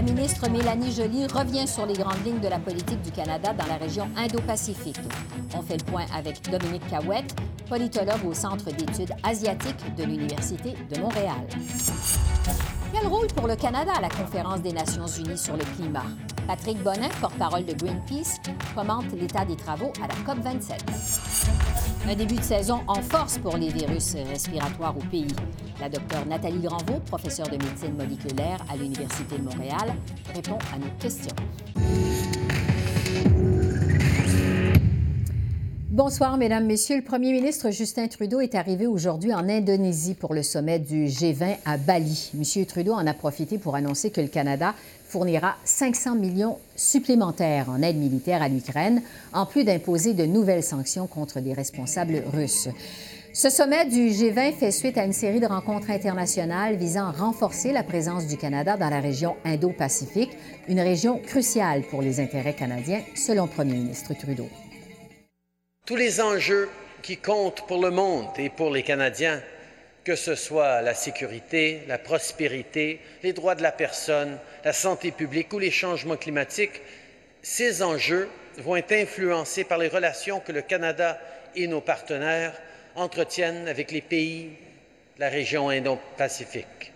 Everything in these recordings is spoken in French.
La ministre Mélanie Joly revient sur les grandes lignes de la politique du Canada dans la région Indo-Pacifique. On fait le point avec Dominique Cahouette, politologue au Centre d'études asiatiques de l'Université de Montréal. Quel rôle pour le Canada à la Conférence des Nations unies sur le climat? Patrick Bonin, porte-parole de Greenpeace, commente l'état des travaux à la COP27. Un début de saison en force pour les virus respiratoires au pays. La docteure Nathalie Granvaux, professeure de médecine moléculaire à l'Université de Montréal, répond à nos questions. Bonsoir, Mesdames, Messieurs. Le premier ministre Justin Trudeau est arrivé aujourd'hui en Indonésie pour le sommet du G20 à Bali. Monsieur Trudeau en a profité pour annoncer que le Canada fournira 500 millions supplémentaires en aide militaire à l'Ukraine, en plus d'imposer de nouvelles sanctions contre des responsables russes. Ce sommet du G20 fait suite à une série de rencontres internationales visant à renforcer la présence du Canada dans la région Indo-Pacifique, une région cruciale pour les intérêts canadiens, selon le premier ministre Trudeau. Tous les enjeux qui comptent pour le monde et pour les Canadiens, que ce soit la sécurité, la prospérité, les droits de la personne, la santé publique ou les changements climatiques, ces enjeux vont être influencés par les relations que le Canada et nos partenaires entretiennent avec les pays de la région Indo-Pacifique.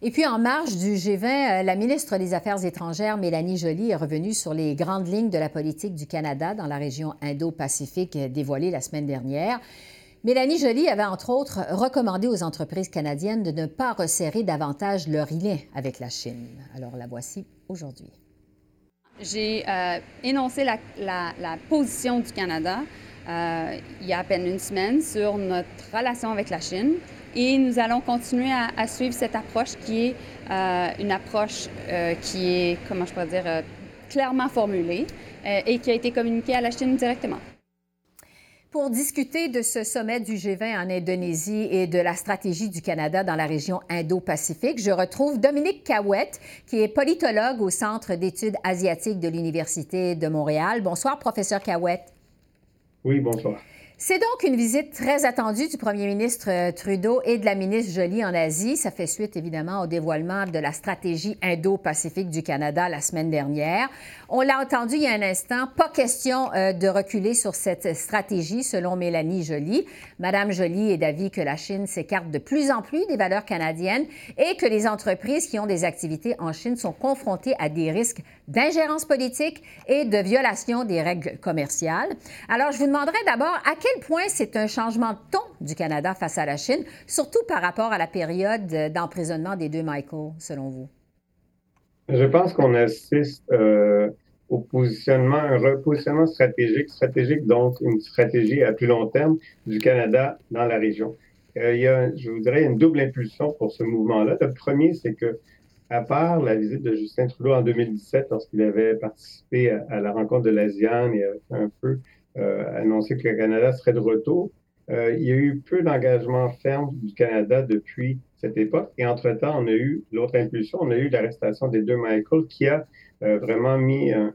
Et puis, en marge du G20, euh, la ministre des Affaires étrangères, Mélanie Joly, est revenue sur les grandes lignes de la politique du Canada dans la région Indo-Pacifique euh, dévoilée la semaine dernière. Mélanie Joly avait entre autres recommandé aux entreprises canadiennes de ne pas resserrer davantage leur lien avec la Chine. Alors la voici aujourd'hui. J'ai euh, énoncé la, position du Canada euh, il y a à peine une semaine sur notre relation avec la Chine et nous allons continuer à, suivre cette approche qui est euh, une approche qui est, comment je pourrais dire, clairement formulée et qui a été communiquée à la Chine directement. Pour discuter de ce sommet du G20 en Indonésie et de la stratégie du Canada dans la région Indo-Pacifique, je retrouve Dominique Cahouette, qui est politologue au Centre d'études asiatiques de l'Université de Montréal. Bonsoir, professeur Cahouette. Oui, bonsoir. C'est donc une visite très attendue du premier ministre euh, Trudeau et de la ministre Joly en Asie. Ça fait suite évidemment au dévoilement de la stratégie Indo-Pacifique du Canada la semaine dernière. On l'a entendu il y a un instant, pas question euh, de reculer sur cette stratégie selon Mélanie Joly. Madame Joly est d'avis que la Chine s'écarte de plus en plus des valeurs canadiennes et que les entreprises qui ont des activités en Chine sont confrontées à des risques d'ingérence politique et de violation des règles commerciales. Alors, je vous demanderai d'abord à quel quel point c'est un changement de ton du Canada face à la Chine, surtout par rapport à la période d'emprisonnement des deux Michael, selon vous? Je pense qu'on assiste euh, au positionnement, un repositionnement stratégique, stratégique donc une stratégie à plus long terme du Canada dans la région. Euh, il y a, je vous dirais, une double impulsion pour ce mouvement-là. Le premier, c'est que, à part la visite de Justin Trudeau en 2017, lorsqu'il avait participé à, la rencontre de l'ASEAN et un peu euh, annoncé que le Canada serait de retour. Euh, il y a eu peu d'engagement ferme du Canada depuis cette époque. Et entre-temps, on a eu l'autre impulsion, on a eu l'arrestation des deux Michael qui a euh, vraiment mis un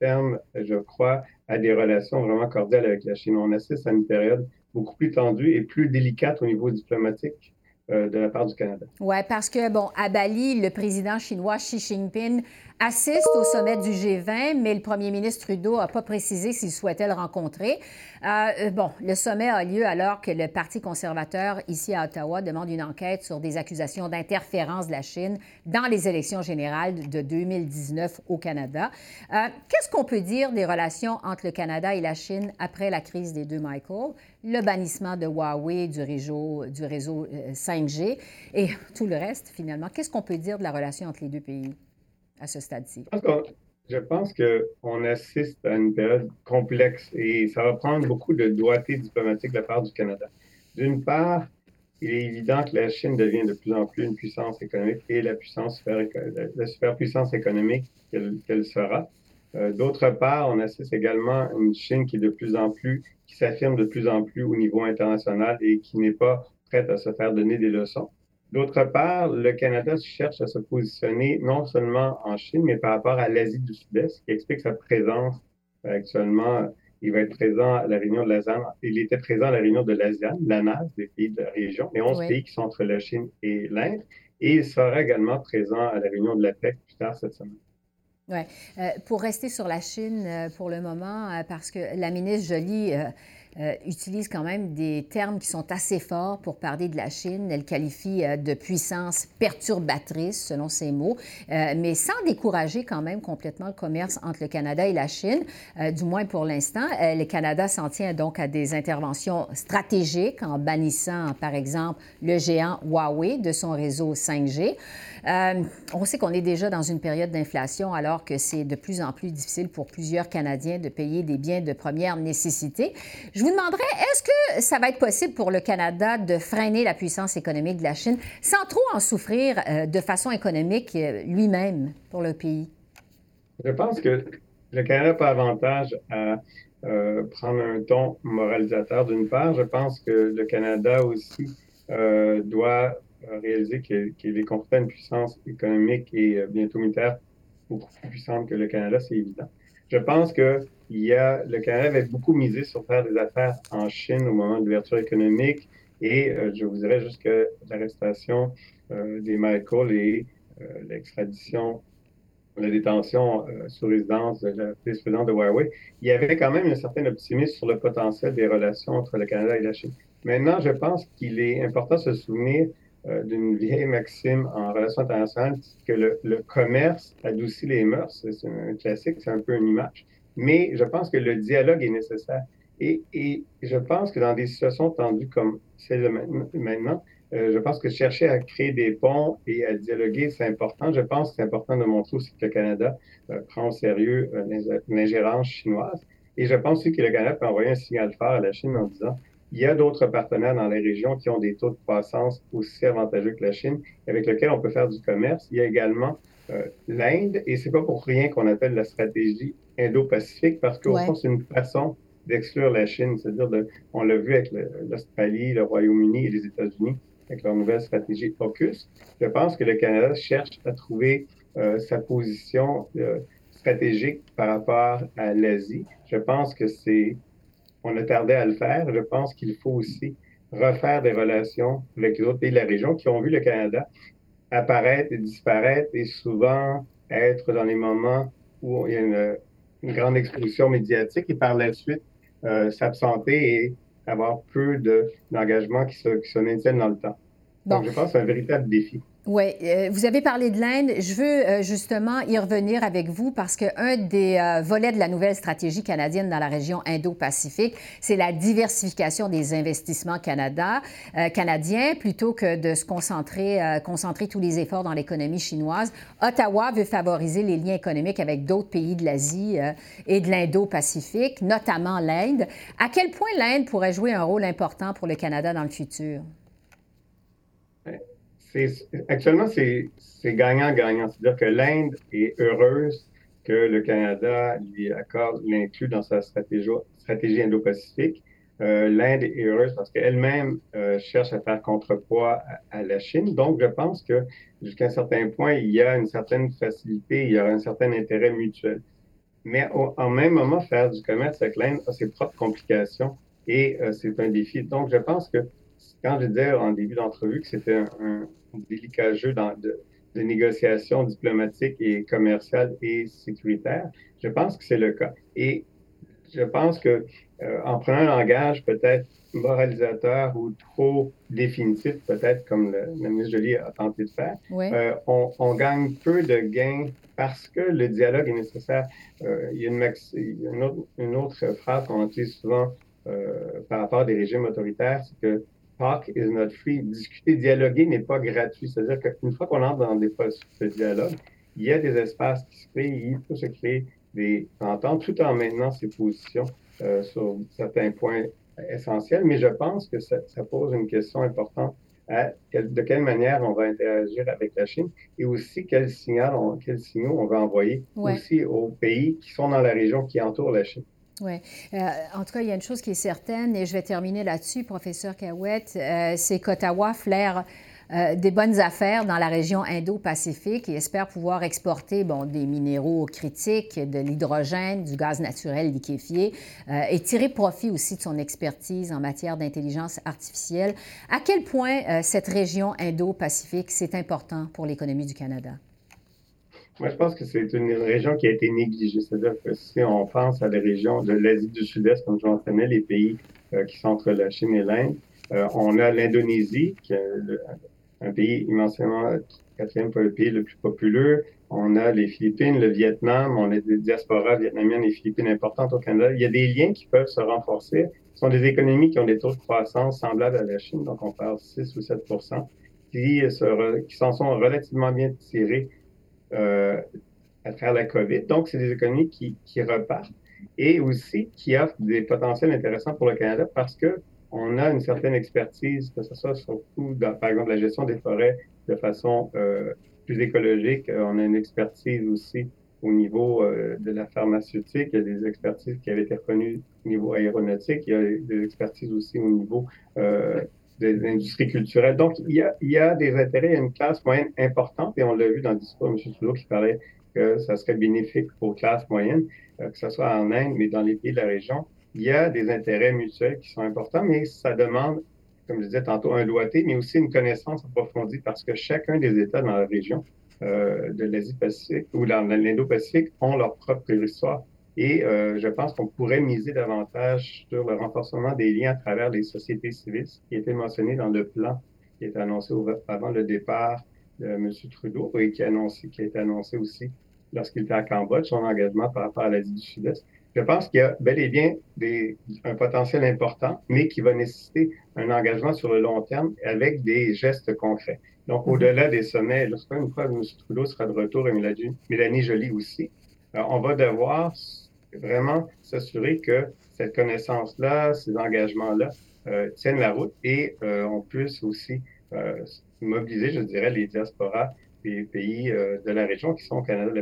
terme, je crois, à des relations vraiment cordiales avec la Chine. On assiste à une période beaucoup plus tendue et plus délicate au niveau diplomatique de la part du Canada. Oui, parce que, bon, à Bali, le président chinois Xi Jinping assiste au sommet du G20, mais le premier ministre Trudeau n'a pas précisé s'il souhaitait le rencontrer. Euh, euh, bon, le sommet a lieu alors que le Parti conservateur ici à Ottawa demande une enquête sur des accusations d'interférence de la Chine dans les élections générales de 2019 au Canada. Euh, qu'est-ce qu'on peut dire des relations entre le Canada et la Chine après la crise des deux Michael, le bannissement de Huawei du réseau, du réseau 5G et tout le reste finalement? Qu'est-ce qu'on peut dire de la relation entre les deux pays? À ce stade-ci? Je pense qu'on assiste à une période complexe et ça va prendre beaucoup de doigté diplomatique de la part du Canada. D'une part, il est évident que la Chine devient de plus en plus une puissance économique et la, puissance superpuissance économique qu'elle sera. D'autre part, on assiste également une Chine qui de plus en plus, qui s'affirme de plus en plus au niveau international et qui n'est pas prête à se faire donner des leçons. D'autre part, le Canada cherche à se positionner non seulement en Chine, mais par rapport à l'Asie du Sud-Est, ce qui explique sa présence actuellement il va être présent à la réunion de l'ASEAN. Il était présent à la réunion de l'ASEAN, l'ANAS, des pays de la région, les 11 pays qui sont entre la Chine et l'Inde. Et il sera également présent à la réunion de l'APEC plus tard cette semaine. Oui. Euh, pour rester sur la Chine euh, pour le moment, euh, parce que la ministre Jolie euh, utilise quand même des termes qui sont assez forts pour parler de la Chine. Elle qualifie euh, de puissance perturbatrice, selon ses mots, euh, mais sans décourager quand même complètement le commerce entre le Canada et la Chine, du moins pour l'instant. le Canada s'en tient donc à des interventions stratégiques en bannissant, par exemple, le géant Huawei de son réseau 5G. on sait qu'on est déjà dans une période d'inflation alors que c'est de plus en plus difficile pour plusieurs Canadiens de payer des biens de première nécessité. Je vous demanderais, est-ce que ça va être possible pour le Canada de freiner la puissance économique de la Chine sans trop en souffrir euh, de façon économique euh, lui-même pour le pays? Je pense que le Canada n'a pas avantage à euh, prendre un ton moralisateur d'une part. Je pense que le Canada aussi doit réaliser qu'il est confronté à une puissance économique et bientôt militaire beaucoup plus puissante que le Canada, c'est évident. Je pense que il y a, le Canada avait beaucoup misé sur faire des affaires en Chine au moment de l'ouverture économique et euh, je vous dirais jusque l'arrestation euh, des Michael et euh, l'extradition, la détention sous résidence de la vice-présidente de Huawei, il y avait quand même un certain optimisme sur le potentiel des relations entre le Canada et la Chine. Maintenant, je pense qu'il est important de se souvenir d'une vieille maxime en relations internationales, que le, commerce adoucit les mœurs. C'est un classique, c'est un peu une image mais je pense que le dialogue est nécessaire. Et, je pense que dans des situations tendues comme celle maintenant, euh, je pense que chercher à créer des ponts et à dialoguer, c'est important. Je pense que c'est important de montrer aussi que le Canada euh, prend au sérieux euh, l'ingérence chinoise. Et je pense aussi que le Canada peut envoyer un signal fort à la Chine en disant il y a d'autres partenaires dans les régions qui ont des taux de croissance aussi avantageux que la Chine, avec lesquels on peut faire du commerce. Il y a également euh, l'Inde, et c'est pas pour rien qu'on appelle la stratégie Indo-Pacifique, parce qu'au fond, c'est une façon d'exclure la Chine, c'est-à-dire, on l'a vu avec l'Australie, le, Royaume-Uni et les États-Unis, avec leur nouvelle stratégie AUKUS. Je pense que le Canada cherche à trouver euh, sa position euh, stratégique par rapport à l'Asie. Je pense que c'est, on a tardé à le faire. Je pense qu'il faut aussi refaire des relations avec les autres pays de la région qui ont vu le Canada apparaître et disparaître et souvent être dans les moments où il y a une, grande exposition médiatique et par la suite euh, s'absenter et avoir peu d'engagement qui se, qui se maintiennent dans le temps. Donc, je pense que c'est un véritable défi. Oui, euh, vous avez parlé de l'Inde. Je veux euh, justement y revenir avec vous parce qu'un des euh, volets de la nouvelle stratégie canadienne dans la région Indo-Pacifique, c'est la diversification des investissements Canada, canadiens plutôt que de se concentrer, concentrer tous les efforts dans l'économie chinoise. Ottawa veut favoriser les liens économiques avec d'autres pays de l'Asie et de l'Indo-Pacifique, notamment l'Inde. À quel point l'Inde pourrait jouer un rôle important pour le Canada dans le futur? Actuellement, c'est gagnant-gagnant. C'est-à-dire que l'Inde est heureuse que le Canada lui accorde, l'inclut dans sa stratégie, stratégie indo-pacifique. Euh, L'Inde est heureuse parce qu'elle-même euh, cherche à faire contrepoids à, la Chine. Donc, je pense que jusqu'à un certain point, il y a une certaine facilité, il y a un certain intérêt mutuel. Mais en même moment, faire du commerce avec l'Inde a ses propres complications et euh, c'est un défi. Donc, je pense que quand je disais en début d'entrevue que c'était un, délicat jeu dans, de, de négociation diplomatique et commerciale et sécuritaire, je pense que c'est le cas. Et je pense que euh, en prenant un langage peut-être moralisateur ou trop définitif, peut-être comme le, ministre Joly a tenté de faire, euh, on, gagne peu de gains parce que le dialogue est nécessaire. Euh, il y a, une, autre, une, autre, phrase qu'on utilise souvent par rapport à des régimes autoritaires, c'est que talk is not free. Discuter, dialoguer n'est pas gratuit. C'est-à-dire qu'une fois qu'on entre dans des processus de dialogue, il y a des espaces qui se créent, il peut se créer des ententes tout en maintenant ses positions euh, sur certains points essentiels. Mais je pense que ça, pose une question importante de quelle manière on va interagir avec la Chine et aussi quel signal quels signaux on va envoyer aussi aux pays qui sont dans la région qui entoure la Chine. Oui. Euh, en tout cas, il y a une chose qui est certaine, et je vais terminer là-dessus, professeur Cahouette, euh, c'est qu'Ottawa flaire euh, des bonnes affaires dans la région Indo-Pacifique et espère pouvoir exporter bon, des minéraux critiques, de l'hydrogène, du gaz naturel liquéfié et tirer profit aussi de son expertise en matière d'intelligence artificielle. À quel point cette région Indo-Pacifique, c'est important pour l'économie du Canada? Moi, je pense que c'est une région qui a été négligée. C'est-à-dire que si on pense à la région de l'Asie du Sud-Est, comme je mentionnais, les pays euh, qui sont entre la Chine et l'Inde, euh, on a l'Indonésie, qui est un pays immensément quatrième le pays le plus populeux. On a les Philippines, le Vietnam, on a des diasporas vietnamiennes et philippines importantes au Canada. Il y a des liens qui peuvent se renforcer. Ce sont des économies qui ont des taux de croissance semblables à la Chine, donc on parle 6 ou 7 qui, s'en sont relativement bien tirés à travers la COVID. Donc, c'est des économies qui, repartent et aussi qui offrent des potentiels intéressants pour le Canada parce que on a une certaine expertise, que ce soit surtout dans, par exemple, la gestion des forêts de façon euh, plus écologique. On a une expertise aussi au niveau euh, de la pharmaceutique. Il y a des expertises qui avaient été reconnues au niveau aéronautique. Il y a des expertises aussi au niveau euh, des industries culturelles. Donc, il y, a, il y a des intérêts, il y a une classe moyenne importante, et on l'a vu dans le discours de M. Trudeau qui parlait que ça serait bénéfique aux classes moyennes, euh, que ce soit en Inde, mais dans les pays de la région. Il y a des intérêts mutuels qui sont importants, mais ça demande, comme je disais tantôt, un doigté, mais aussi une connaissance approfondie parce que chacun des États dans la région euh, de l'Asie-Pacifique ou dans l'Indo-Pacifique ont leur propre histoire. Et euh, je pense qu'on pourrait miser davantage sur le renforcement des liens à travers les sociétés civiles, qui était mentionné dans le plan qui est annoncé avant le départ de M. Trudeau et qui, a annoncé, qui a été annoncé aussi lorsqu'il était à Cambodge, son engagement par rapport à l'Asie du Sud-Est. Je pense qu'il y a bel et bien des, un potentiel important, mais qui va nécessiter un engagement sur le long terme avec des gestes concrets. Donc, mm-hmm. au-delà des sommets, lorsqu'une fois M. Trudeau sera de retour et Mélanie, Joly aussi, euh, on va devoir vraiment s'assurer que cette connaissance-là, ces engagements-là euh, tiennent la route et euh, on puisse aussi euh, mobiliser, je dirais, les diasporas des pays de la région qui sont au Canada.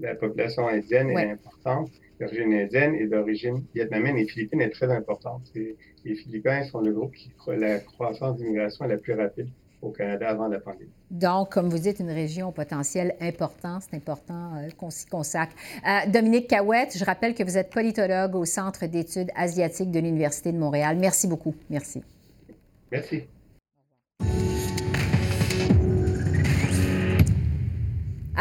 La, population indienne est importante, d'origine indienne et d'origine vietnamienne et philippine est très importante. les Philippins sont le groupe qui la croissance d'immigration est la plus rapide au Canada avant la pandémie. Donc, comme vous dites, une région au potentiel important. C'est important euh, qu'on s'y consacre. Euh, Dominique Cahouette, je rappelle que vous êtes politologue au Centre d'études asiatiques de l'Université de Montréal. Merci beaucoup. Merci. Merci.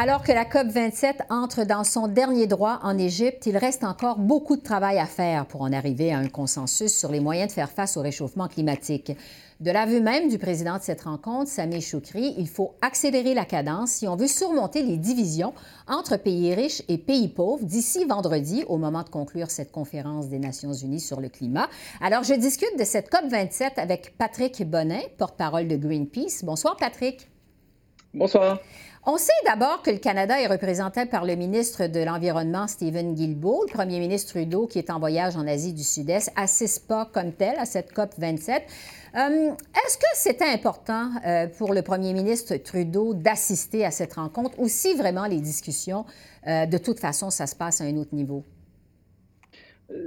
Alors que la COP27 entre dans son dernier droit en Égypte, il reste encore beaucoup de travail à faire pour en arriver à un consensus sur les moyens de faire face au réchauffement climatique. De l'aveu même du président de cette rencontre, Sameh Choukri, il faut accélérer la cadence si on veut surmonter les divisions entre pays riches et pays pauvres d'ici vendredi, au moment de conclure cette conférence des Nations unies sur le climat. Alors, je discute de cette COP27 avec Patrick Bonnet, porte-parole de Greenpeace. Bonsoir, Patrick. Bonsoir. On sait d'abord que le Canada est représenté par le ministre de l'Environnement, Stephen Guilbeault. Le premier ministre Trudeau, qui est en voyage en Asie du Sud-Est, assiste pas comme tel à cette COP 27. Euh, est-ce que c'était important euh, pour le premier ministre Trudeau d'assister à cette rencontre ou si vraiment les discussions, euh, de toute façon, ça se passe à un autre niveau?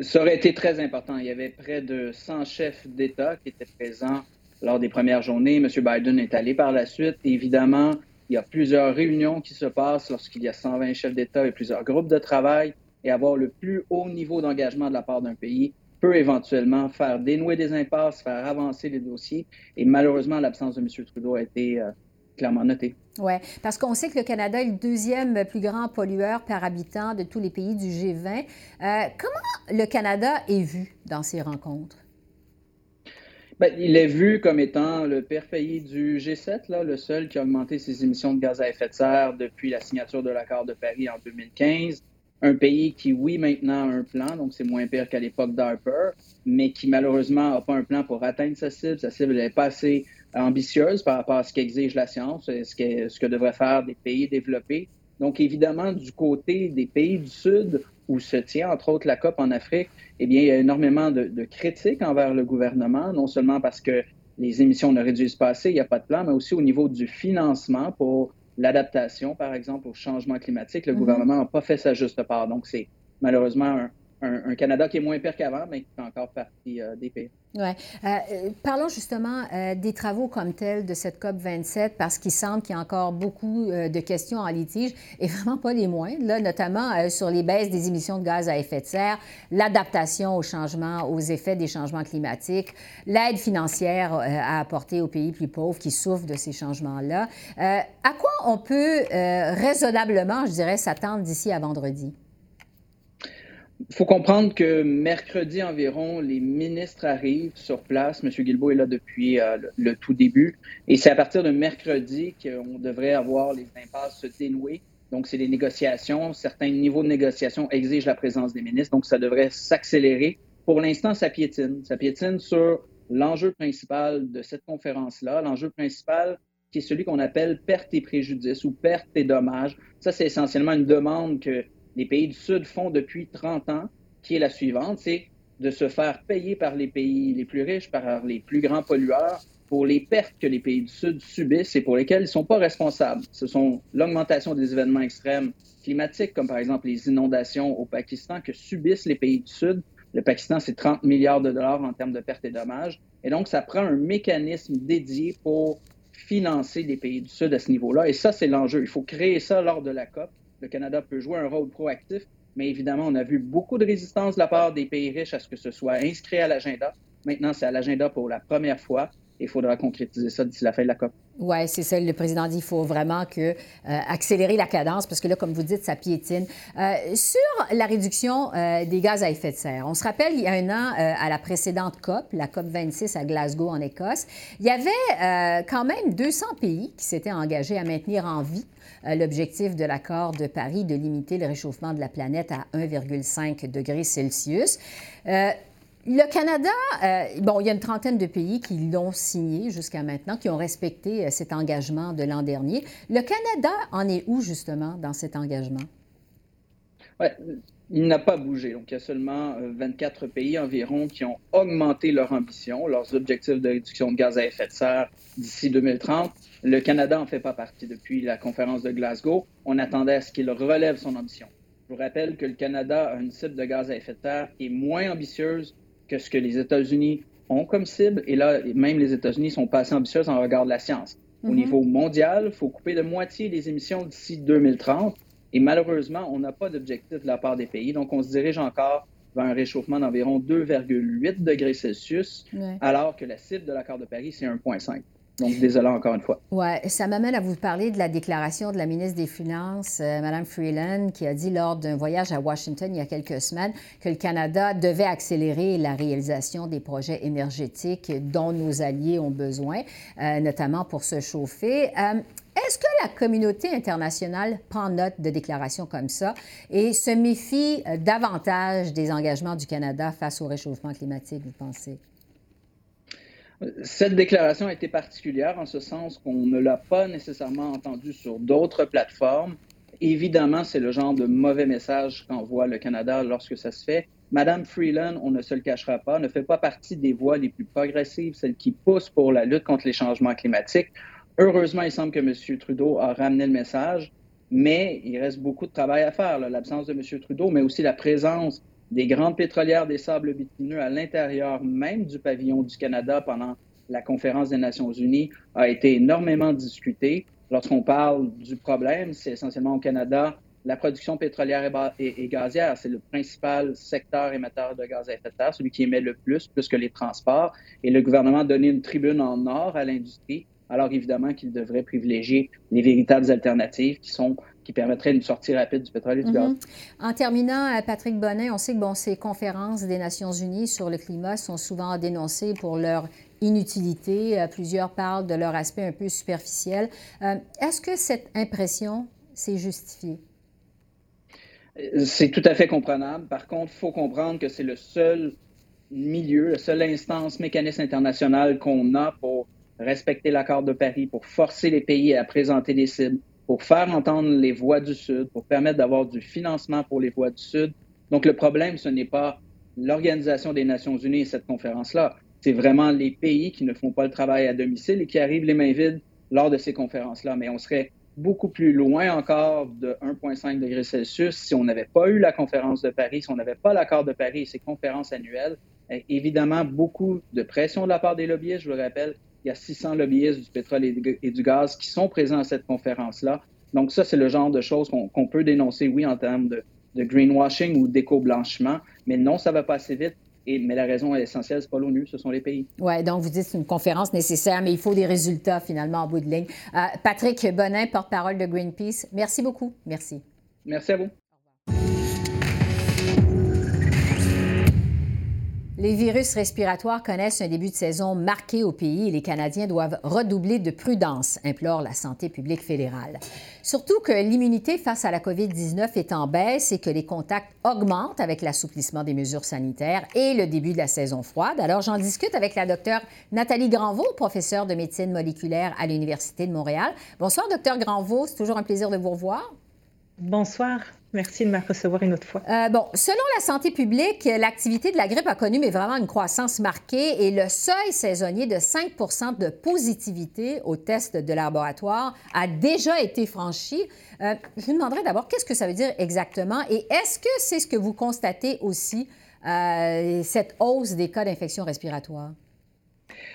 Ça aurait été très important. Il y avait près de 100 chefs d'État qui étaient présents lors des premières journées. M. Biden est allé par la suite. Évidemment, il y a plusieurs réunions qui se passent lorsqu'il y a 120 chefs d'État et plusieurs groupes de travail. Et avoir le plus haut niveau d'engagement de la part d'un pays peut éventuellement faire dénouer des impasses, faire avancer les dossiers. Et malheureusement, l'absence de M. Trudeau a été euh, clairement notée. Oui, parce qu'on sait que le Canada est le deuxième plus grand pollueur par habitant de tous les pays du G20. Euh, comment le Canada est vu dans ces rencontres? Ben, il est vu comme étant le père pays du G7, là, le seul qui a augmenté ses émissions de gaz à effet de serre depuis la signature de l'accord de Paris en 2015. Un pays qui, oui, maintenant a un plan, donc c'est moins pire qu'à l'époque d'Harper, mais qui malheureusement n'a pas un plan pour atteindre sa cible. Sa cible n'est pas assez ambitieuse par rapport à ce qu'exige la science, ce que, ce que devraient faire des pays développés. Donc, évidemment, du côté des pays du Sud, où se tient entre autres la COP en Afrique, eh bien, il y a énormément de, critiques envers le gouvernement, non seulement parce que les émissions ne réduisent pas assez, il n'y a pas de plan, mais aussi au niveau du financement pour l'adaptation, par exemple, au changement climatique. Le mm-hmm. gouvernement n'a pas fait sa juste part. Donc, c'est malheureusement un, un, Canada qui est moins pire qu'avant, mais qui fait encore partie euh, des pays. Oui. Euh, euh, parlons justement des travaux comme tels de cette COP 27, parce qu'il semble qu'il y a encore beaucoup de questions en litige, et vraiment pas les moindres, là, notamment sur les baisses des émissions de gaz à effet de serre, l'adaptation au changement, aux effets des changements climatiques, l'aide financière à apporter aux pays plus pauvres qui souffrent de ces changements-là. à quoi on peut raisonnablement, je dirais, s'attendre d'ici à vendredi? Il faut comprendre que mercredi environ, les ministres arrivent sur place. M. Guilbeault est là depuis euh, le, tout début. Et c'est à partir de mercredi qu'on devrait avoir les impasses se dénouer. Donc, c'est les négociations. Certains niveaux de négociation exigent la présence des ministres. Donc, ça devrait s'accélérer. Pour l'instant, ça piétine. Ça piétine sur l'enjeu principal de cette conférence-là. L'enjeu principal qui est celui qu'on appelle perte et préjudice ou perte et dommages. Ça, c'est essentiellement une demande que les pays du Sud font depuis 30 ans, qui est la suivante, c'est de se faire payer par les pays les plus riches, par les plus grands pollueurs, pour les pertes que les pays du Sud subissent et pour lesquelles ils ne sont pas responsables. Ce sont l'augmentation des événements extrêmes climatiques, comme par exemple les inondations au Pakistan, que subissent les pays du Sud. Le Pakistan, c'est 30 milliards de dollars en termes de pertes et dommages. Et donc, ça prend un mécanisme dédié pour financer les pays du Sud à ce niveau-là. Et ça, c'est l'enjeu. Il faut créer ça lors de la COP le Canada peut jouer un rôle proactif, mais évidemment, on a vu beaucoup de résistance de la part des pays riches à ce que ce soit inscrit à l'agenda. Maintenant, c'est à l'agenda pour la première fois il faudra concrétiser ça d'ici la fin de la COP. Oui, c'est ça. Le président dit qu'il faut vraiment euh, accélérer la cadence parce que là, comme vous dites, ça piétine. Euh, sur la réduction euh, des gaz à effet de serre, on se rappelle, il y a un an, à la précédente COP, la COP 26 à Glasgow, en Écosse, il y avait quand même 200 pays qui s'étaient engagés à maintenir en vie l'objectif de l'accord de Paris de limiter le réchauffement de la planète à 1,5 degré Celsius. Le Canada, euh, bon, il y a une trentaine de pays qui l'ont signé jusqu'à maintenant, qui ont respecté euh, cet engagement de l'an dernier. Le Canada en est où justement dans cet engagement? Il n'a pas bougé. Donc, il y a seulement 24 euh, pays environ qui ont augmenté leur ambition, leurs objectifs de réduction de gaz à effet de serre d'ici 2030. Le Canada n'en fait pas partie depuis la conférence de Glasgow. On attendait à ce qu'il relève son ambition. Je vous rappelle que le Canada a une cible de gaz à effet de serre qui est moins ambitieuse que ce que les États-Unis ont comme cible. Et là, même les États-Unis sont pas assez ambitieux en regard de la science. Au mhm. niveau mondial, il faut couper de moitié les émissions d'ici 2030. Et malheureusement, on n'a pas d'objectif de la part des pays. Donc, on se dirige encore vers un réchauffement d'environ 2,8 degrés Celsius, alors que la cible de l'accord de Paris, c'est 1,5. Donc, désolé encore une fois. Oui, ça m'amène à vous parler de la déclaration de la ministre des Finances, euh, Mme Freeland, qui a dit lors d'un voyage à Washington il y a quelques semaines que le Canada devait accélérer la réalisation des projets énergétiques dont nos alliés ont besoin, euh, notamment pour se chauffer. Euh, est-ce que la communauté internationale prend note de déclarations comme ça et se méfie davantage des engagements du Canada face au réchauffement climatique, vous pensez? Cette déclaration a été particulière en ce sens qu'on ne l'a pas nécessairement entendue sur d'autres plateformes. Évidemment, c'est le genre de mauvais message qu'envoie le Canada lorsque ça se fait. Madame Freeland, on ne se le cachera pas, ne fait pas partie des voix les plus progressives, celles qui poussent pour la lutte contre les changements climatiques. Heureusement, il semble que M. Trudeau a ramené le message, mais il reste beaucoup de travail à faire. L'absence de M. Trudeau, mais aussi la présence des grandes pétrolières des sables bitumineux à l'intérieur même du pavillon du Canada pendant la conférence des Nations Unies a été énormément discutée. Lorsqu'on parle du problème, c'est essentiellement au Canada la production pétrolière et, gazière, c'est le principal secteur émetteur de gaz à effet de serre, celui qui émet le plus, plus que les transports. Et le gouvernement a donné une tribune en or à l'industrie, alors évidemment qu'il devrait privilégier les véritables alternatives qui sont qui permettrait une sortie rapide du pétrole et du gaz. Mhm. En terminant, euh, Patrick Bonnet, on sait que bon, ces conférences des Nations unies sur le climat sont souvent dénoncées pour leur inutilité. Euh, plusieurs parlent de leur aspect un peu superficiel. Euh, est-ce que cette impression s'est justifiée? C'est tout à fait comprenable. Par contre, il faut comprendre que c'est le seul milieu, la seule instance, mécanisme international qu'on a pour respecter l'accord de Paris, pour forcer les pays à présenter des cibles, pour faire entendre les voix du Sud, pour permettre d'avoir du financement pour les voix du Sud. Donc, le problème, ce n'est pas l'Organisation des Nations Unies et cette conférence-là. c'est vraiment les pays qui ne font pas le travail à domicile et qui arrivent les mains vides lors de ces conférences-là. Mais on serait beaucoup plus loin encore de 1,5 degrés Celsius si on n'avait pas eu la conférence de Paris, si on n'avait pas l'accord de Paris et ses conférences annuelles. évidemment, beaucoup de pression de la part des lobbyistes. Je le rappelle, il y a 600 lobbyistes du pétrole et du gaz qui sont présents à cette conférence-là. Donc ça, c'est le genre de choses qu'on peut dénoncer, oui, en termes de, de greenwashing ou d'éco-blanchiment, mais non, ça va pas assez vite. Et, mais la raison essentielle, ce n'est pas l'ONU, ce sont les pays. Oui, donc vous dites c'est une conférence nécessaire, mais il faut des résultats finalement en bout de ligne. Euh, Patrick Bonin, porte-parole de Greenpeace, merci beaucoup. Merci. Merci à vous. Les virus respiratoires connaissent un début de saison marqué au pays et les Canadiens doivent redoubler de prudence, implore la santé publique fédérale. Surtout que l'immunité face à la COVID-19 est en baisse et que les contacts augmentent avec l'assouplissement des mesures sanitaires et le début de la saison froide. Alors j'en discute avec la docteure Nathalie Granvaux, professeure de médecine moléculaire à l'Université de Montréal. Bonsoir, docteur Granvaux. C'est toujours un plaisir de vous revoir. Bonsoir. Merci de me recevoir une autre fois. Euh, bon, selon la santé publique, l'activité de la grippe a connu mais vraiment une croissance marquée et le seuil saisonnier de 5 de positivité au test de laboratoire a déjà été franchi. Euh, je vous demanderai d'abord qu'est-ce que ça veut dire exactement et est-ce que c'est ce que vous constatez aussi, euh, cette hausse des cas d'infection respiratoire?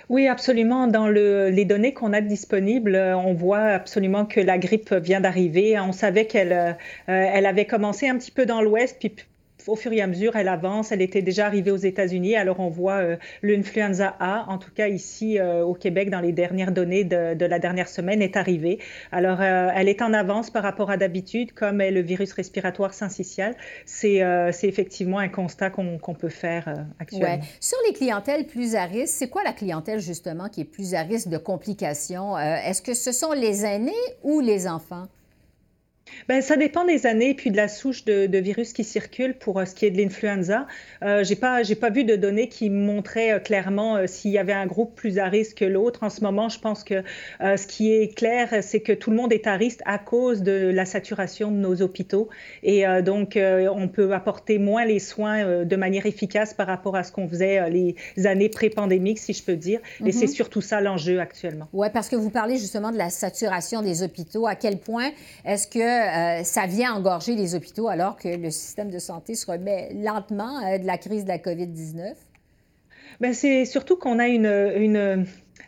Oui, absolument. Dans les données qu'on a disponibles, euh, on voit absolument que la grippe vient d'arriver. On savait qu'elle euh, avait commencé un petit peu dans l'Ouest, puis au fur et à mesure, elle avance. Elle était déjà arrivée aux États-Unis. Alors, on voit euh, l'influenza A, en tout cas ici euh, au Québec, dans les dernières données de, la dernière semaine, est arrivée. Alors, euh, elle est en avance par rapport à d'habitude, comme est le virus respiratoire syncytial. C'est effectivement un constat qu'on peut faire actuellement. Sur les clientèles plus à risque, c'est quoi la clientèle justement qui est plus à risque de complications? Est-ce que ce sont les aînés ou les enfants? Ben, ça dépend des années puis de la souche de, virus qui circule pour euh, ce qui est de l'influenza. Euh, j'ai pas j'ai pas vu de données qui montraient euh, clairement euh, s'il y avait un groupe plus à risque que l'autre. En ce moment, je pense que ce qui est clair, c'est que tout le monde est à risque à cause de la saturation de nos hôpitaux et donc on peut apporter moins les soins de manière efficace par rapport à ce qu'on faisait les années pré-pandémiques, si je peux dire. Et c'est mhm. surtout ça l'enjeu actuellement. Oui, parce que vous parlez justement de la saturation des hôpitaux. À quel point est-ce que euh, ça vient engorger les hôpitaux alors que le système de santé se remet lentement euh, de la crise de la COVID-19? Bien, c'est surtout qu'on a une, une,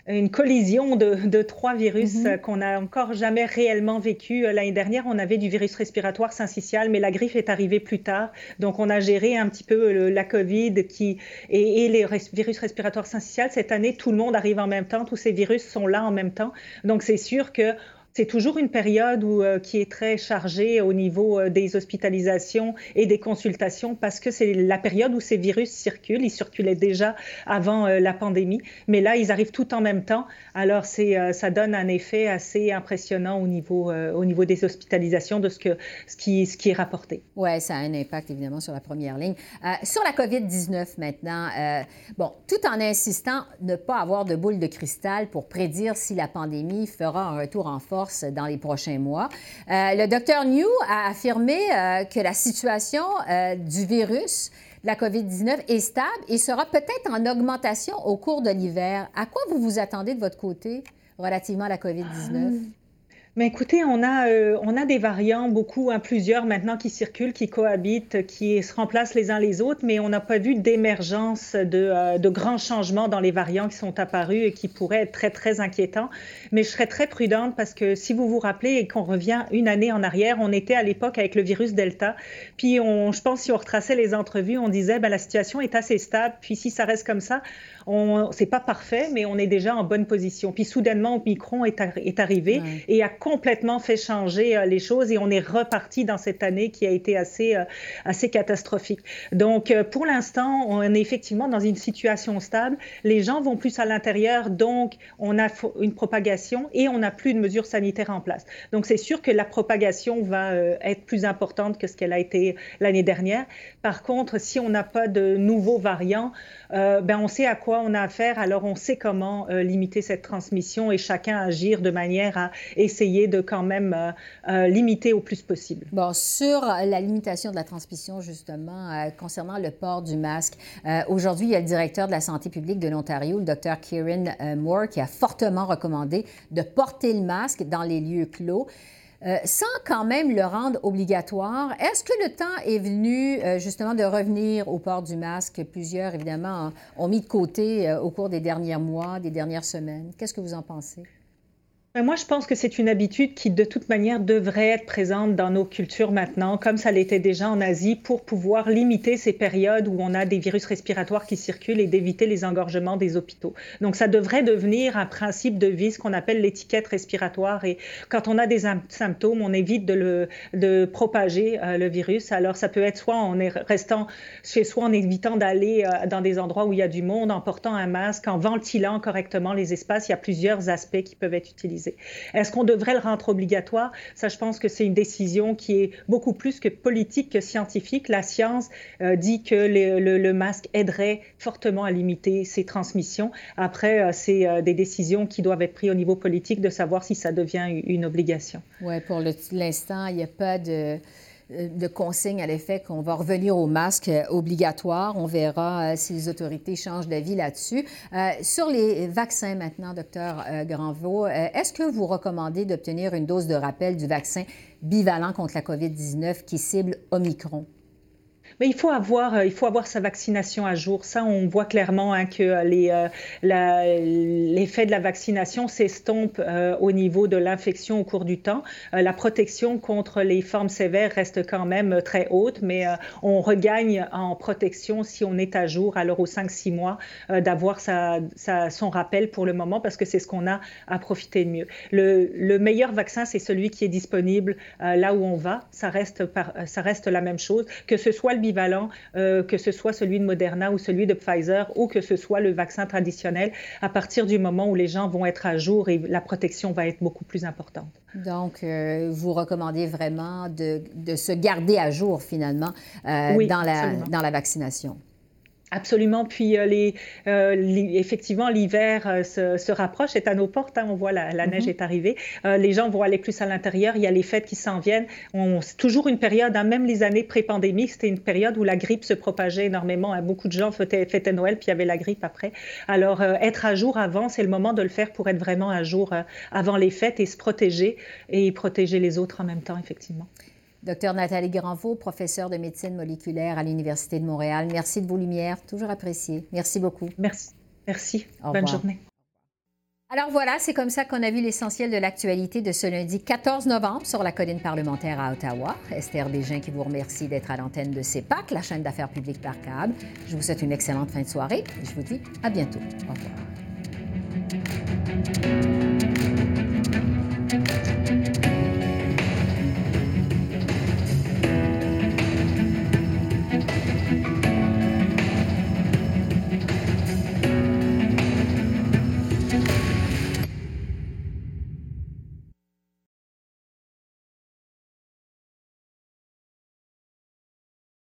une collision de, de, trois virus mm-hmm. qu'on n'a encore jamais réellement vécu. Euh, l'année dernière, on avait du virus respiratoire syncytial, mais la griffe est arrivée plus tard. Donc, on a géré un petit peu la COVID qui, et, et les virus respiratoires syncytial. Cette année, tout le monde arrive en même temps. Tous ces virus sont là en même temps. Donc, c'est sûr que c'est toujours une période euh, qui est très chargée au niveau euh, des hospitalisations et des consultations parce que c'est la période où ces virus circulent. Ils circulaient déjà avant euh, la pandémie, mais là, ils arrivent tout en même temps. Alors, ça donne un effet assez impressionnant au niveau, au niveau des hospitalisations de ce, qui, ce qui est rapporté. Oui, ça a un impact évidemment sur la première ligne. sur la COVID-19 maintenant, bon, tout en insistant ne pas avoir de boule de cristal pour prédire si la pandémie fera un retour en force dans les prochains mois. Euh, le docteur New a affirmé euh, que la situation euh, du virus la COVID-19 est stable et sera peut-être en augmentation au cours de l'hiver. À quoi vous vous attendez de votre côté relativement à la COVID-19? Mais écoutez, on a, euh, on a des variants, beaucoup, hein, plusieurs maintenant qui circulent, qui cohabitent, qui se remplacent les uns les autres, mais on n'a pas vu d'émergence de, euh, de, grands changements dans les variants qui sont apparus et qui pourraient être très, très inquiétants. Mais je serais très prudente parce que si vous vous rappelez et qu'on revient une année en arrière, on était à l'époque avec le virus Delta. Puis on, je pense si on retraçait les entrevues, on disait ben, la situation est assez stable. Puis si ça reste comme ça, on, c'est pas parfait, mais on est déjà en bonne position. Puis soudainement, Omicron est, est arrivé et a complètement fait changer euh, les choses et on est reparti dans cette année qui a été assez, euh, assez catastrophique. Donc, euh, pour l'instant, on est effectivement dans une situation stable. Les gens vont plus à l'intérieur, donc on a une propagation et on n'a plus de mesures sanitaires en place. Donc, c'est sûr que la propagation va être plus importante que ce qu'elle a été l'année dernière. Par contre, si on n'a pas de nouveaux variants, ben on sait à quoi on a affaire, alors on sait comment limiter cette transmission et chacun agir de manière à essayer essayer de quand même limiter au plus possible. Bon, sur la limitation de la transmission, justement, concernant le port du masque, aujourd'hui, il y a le directeur de la santé publique de l'Ontario, le docteur Kieran Moore, qui a fortement recommandé de porter le masque dans les lieux clos. Euh, sans quand même le rendre obligatoire. Est-ce que le temps est venu euh, justement de revenir au port du masque? Plusieurs, évidemment, ont mis de côté euh, au cours des derniers mois, des dernières semaines. Qu'est-ce que vous en pensez? Ben, moi, je pense que c'est une habitude qui, de toute manière, devrait être présente dans nos cultures maintenant, comme ça l'était déjà en Asie, pour pouvoir limiter ces périodes où on a des virus respiratoires qui circulent et d'éviter les engorgements des hôpitaux. Donc, ça devrait devenir un principe de vie, ce qu'on appelle l'étiquette respiratoire. Et quand on a des symptômes, on évite de, le, de propager euh, le virus. Alors, ça peut être soit en restant chez soi, en évitant d'aller euh, dans des endroits où il y a du monde, en portant un masque, en ventilant correctement les espaces. Il y a plusieurs aspects qui peuvent être utilisés. Est-ce qu'on devrait le rendre obligatoire? Ça, je pense que c'est une décision qui est beaucoup plus que politique que scientifique. La science euh, dit que le, masque aiderait fortement à limiter ces transmissions. Après, euh, c'est euh, des décisions qui doivent être prises au niveau politique de savoir si ça devient une obligation. Oui, pour l'instant, il n'y a pas de de consignes à l'effet qu'on va revenir au masque obligatoire. On verra euh, si les autorités changent d'avis là-dessus. Euh, sur les vaccins maintenant, docteur euh, Granvaux, est-ce que vous recommandez d'obtenir une dose de rappel du vaccin bivalent contre la COVID-19 qui cible Omicron? Mais il faut avoir, euh, il faut avoir sa vaccination à jour. Ça, on voit clairement hein, que euh, euh, l'effet de la vaccination s'estompe au niveau de l'infection au cours du temps. la protection contre les formes sévères reste quand même très haute, mais on regagne en protection si on est à jour, alors aux 5-6 mois, d'avoir son rappel pour le moment, parce que c'est ce qu'on a à profiter de mieux. Le, le meilleur vaccin, c'est celui qui est disponible là où on va. Ça reste, ça reste la même chose, que ce soit le bivalent, euh, que ce soit celui de Moderna ou celui de Pfizer ou que ce soit le vaccin traditionnel, à partir du moment où les gens vont être à jour et la protection va être beaucoup plus importante. Donc, euh, vous recommandez vraiment de, de, se garder à jour finalement euh, dans, la, dans la vaccination. Absolument. Puis euh, les, euh, effectivement, l'hiver euh, se, rapproche, c'est à nos portes. Hein, on voit la, la neige mm-hmm. est arrivée. les gens vont aller plus à l'intérieur. Il y a les fêtes qui s'en viennent. C'est toujours une période, hein, même les années pré-pandémiques, c'était une période où la grippe se propageait énormément. Hein. Beaucoup de gens fêtaient, fêtaient, Noël, puis il y avait la grippe après. Alors, être à jour avant, c'est le moment de le faire pour être vraiment à jour avant les fêtes et se protéger et protéger les autres en même temps, effectivement. Docteur Nathalie Granvaux, professeure de médecine moléculaire à l'Université de Montréal, merci de vos lumières, toujours appréciées. Merci beaucoup. Merci. Merci. Bonne journée. Alors voilà, c'est comme ça qu'on a vu l'essentiel de l'actualité de ce lundi 14 novembre sur la colline parlementaire à Ottawa. Esther Bégin qui vous remercie d'être à l'antenne de CEPAC, la chaîne d'affaires publiques par câble. Je vous souhaite une excellente fin de soirée et je vous dis à bientôt. Au revoir.